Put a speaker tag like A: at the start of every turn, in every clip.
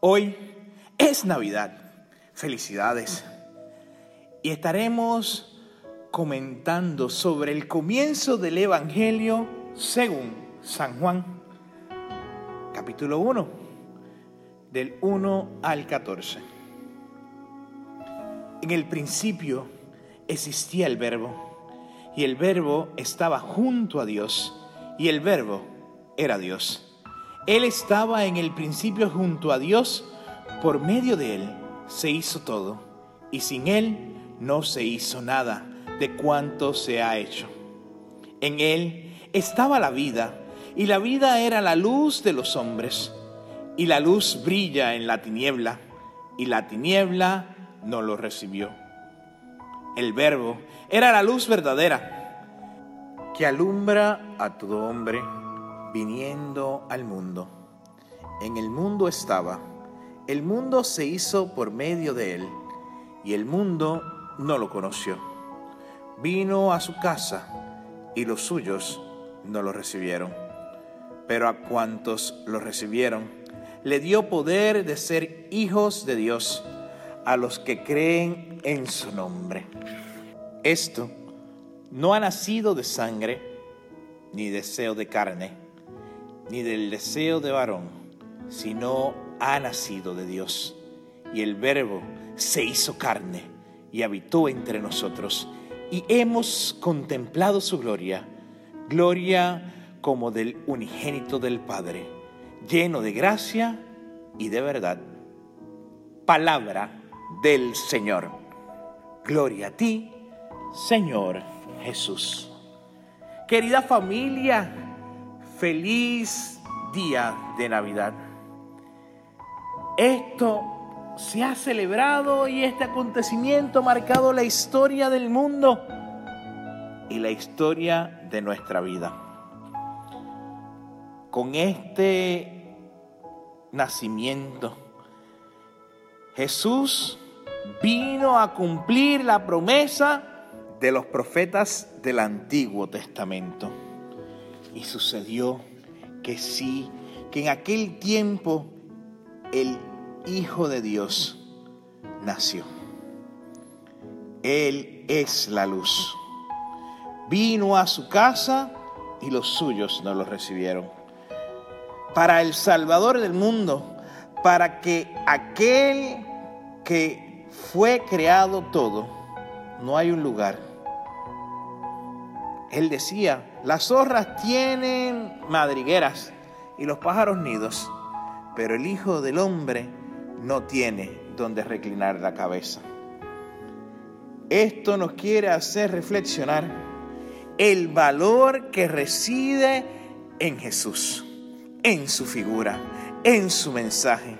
A: Hoy es Navidad. Felicidades. Y estaremos comentando sobre el comienzo del Evangelio según San Juan, capítulo 1, del 1 al 14. En el principio existía el verbo, y el verbo estaba junto a Dios, y el verbo era Dios. Él estaba en el principio junto a Dios, por medio de Él se hizo todo, y sin Él no se hizo nada de cuanto se ha hecho. En Él estaba la vida, y la vida era la luz de los hombres, y la luz brilla en la tiniebla, y la tiniebla no lo recibió. El verbo era la luz verdadera que alumbra a todo hombre viniendo al mundo. En el mundo estaba, el mundo se hizo por medio de él, y el mundo no lo conoció. Vino a su casa, y los suyos no lo recibieron. Pero a cuantos lo recibieron, le dio poder de ser hijos de Dios, a los que creen en su nombre. Esto no ha nacido de sangre, ni deseo de carne ni del deseo de varón, sino ha nacido de Dios. Y el verbo se hizo carne y habitó entre nosotros. Y hemos contemplado su gloria, gloria como del unigénito del Padre, lleno de gracia y de verdad. Palabra del Señor. Gloria a ti, Señor Jesús. Querida familia, feliz día de Navidad. Esto se ha celebrado y este acontecimiento ha marcado la historia del mundo y la historia de nuestra vida. Con este nacimiento, Jesús vino a cumplir la promesa de los profetas del Antiguo Testamento. Y sucedió que sí, que en aquel tiempo el Hijo de Dios nació. Él es la luz. Vino a su casa y los suyos no lo recibieron. Para el Salvador del mundo, para que aquel que fue creado todo, no hay un lugar. Él decía, las zorras tienen madrigueras y los pájaros nidos, pero el Hijo del Hombre no tiene donde reclinar la cabeza. Esto nos quiere hacer reflexionar el valor que reside en Jesús, en su figura, en su mensaje.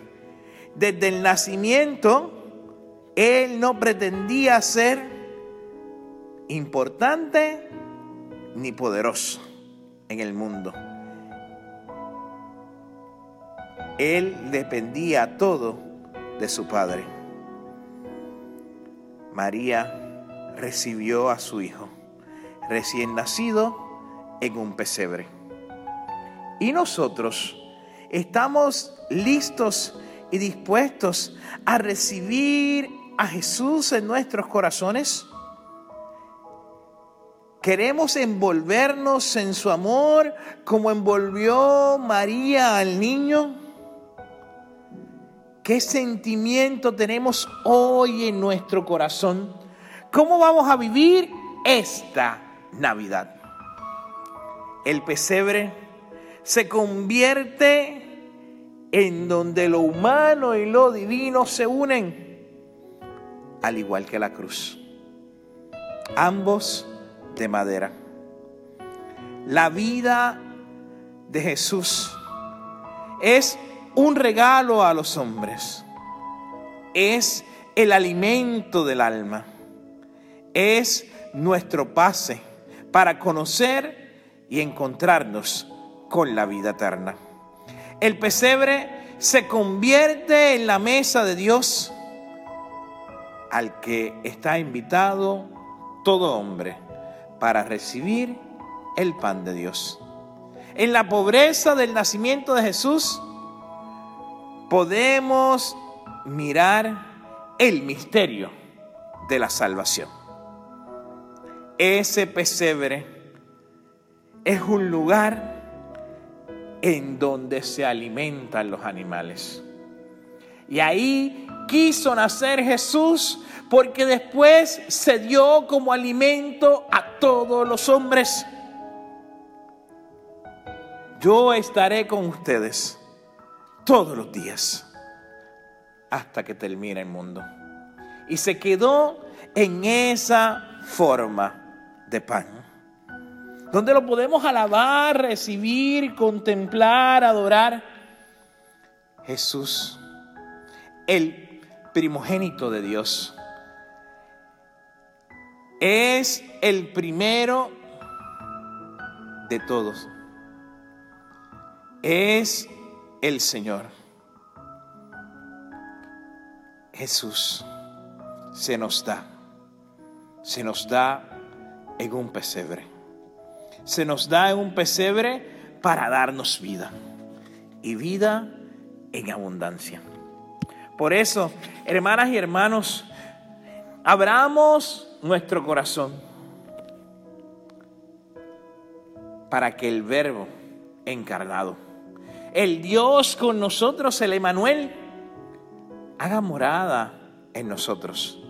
A: Desde el nacimiento, Él no pretendía ser importante ni poderoso en el mundo. Él dependía todo de su Padre. María recibió a su hijo recién nacido en un pesebre. Y nosotros estamos listos y dispuestos a recibir a Jesús en nuestros corazones. Queremos envolvernos en su amor como envolvió María al niño. ¿Qué sentimiento tenemos hoy en nuestro corazón? ¿Cómo vamos a vivir esta Navidad? El pesebre se convierte en donde lo humano y lo divino se unen, al igual que la cruz. Ambos de madera. La vida de Jesús es un regalo a los hombres. Es el alimento del alma. Es nuestro pase para conocer y encontrarnos con la vida eterna. El pesebre se convierte en la mesa de Dios al que está invitado todo hombre para recibir el pan de Dios. En la pobreza del nacimiento de Jesús podemos mirar el misterio de la salvación. Ese pesebre es un lugar en donde se alimentan los animales. Y ahí quiso nacer Jesús porque después se dio como alimento a todos los hombres. Yo estaré con ustedes todos los días hasta que termine el mundo. Y se quedó en esa forma de pan, donde lo podemos alabar, recibir, contemplar, adorar. Jesús, el primogénito de Dios, es el primero de todos. Es el Señor. Jesús se nos da, se nos da en un pesebre. Se nos da en un pesebre para darnos vida y vida en abundancia. Por eso, hermanas y hermanos, abramos nuestro corazón para que el verbo encarnado, el Dios con nosotros, el Emanuel, haga morada en nosotros.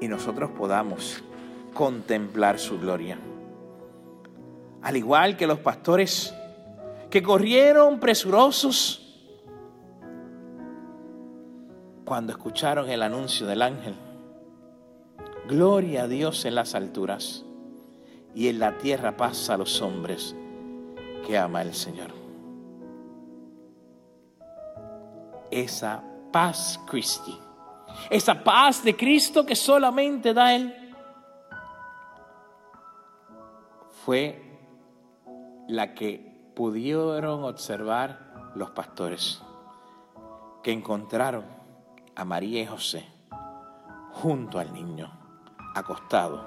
A: Y nosotros podamos contemplar su gloria. Al igual que los pastores que corrieron presurosos cuando escucharon el anuncio del ángel. Gloria a Dios en las alturas y en la tierra paz a los hombres que ama el Señor. Esa paz Cristi, esa paz de Cristo que solamente da Él, fue la que pudieron observar los pastores, que encontraron a María y José junto al niño, acostado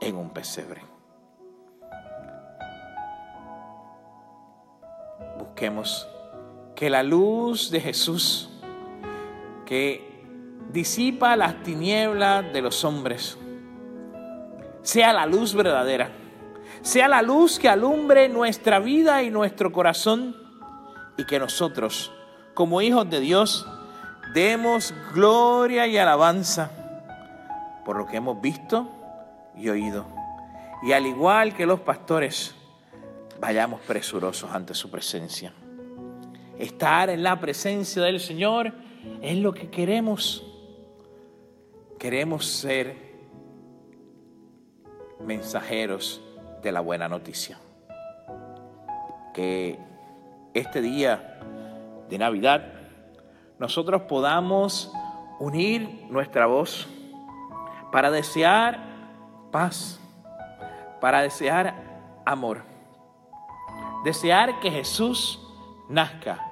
A: en un pesebre. Busquemos que la luz de Jesús, que disipa las tinieblas de los hombres, sea la luz verdadera, sea la luz que alumbre nuestra vida y nuestro corazón y que nosotros, como hijos de Dios, Demos gloria y alabanza por lo que hemos visto y oído. Y al igual que los pastores, vayamos presurosos ante su presencia. Estar en la presencia del Señor es lo que queremos. Queremos ser mensajeros de la buena noticia. Que este día de Navidad nosotros podamos unir nuestra voz para desear paz, para desear amor, desear que Jesús nazca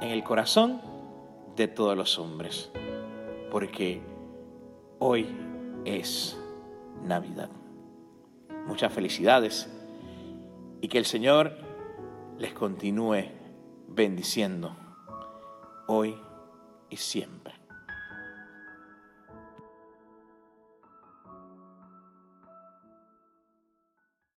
A: en el corazón de todos los hombres, porque hoy es Navidad. Muchas felicidades y que el Señor les continúe bendiciendo hoy y siempre.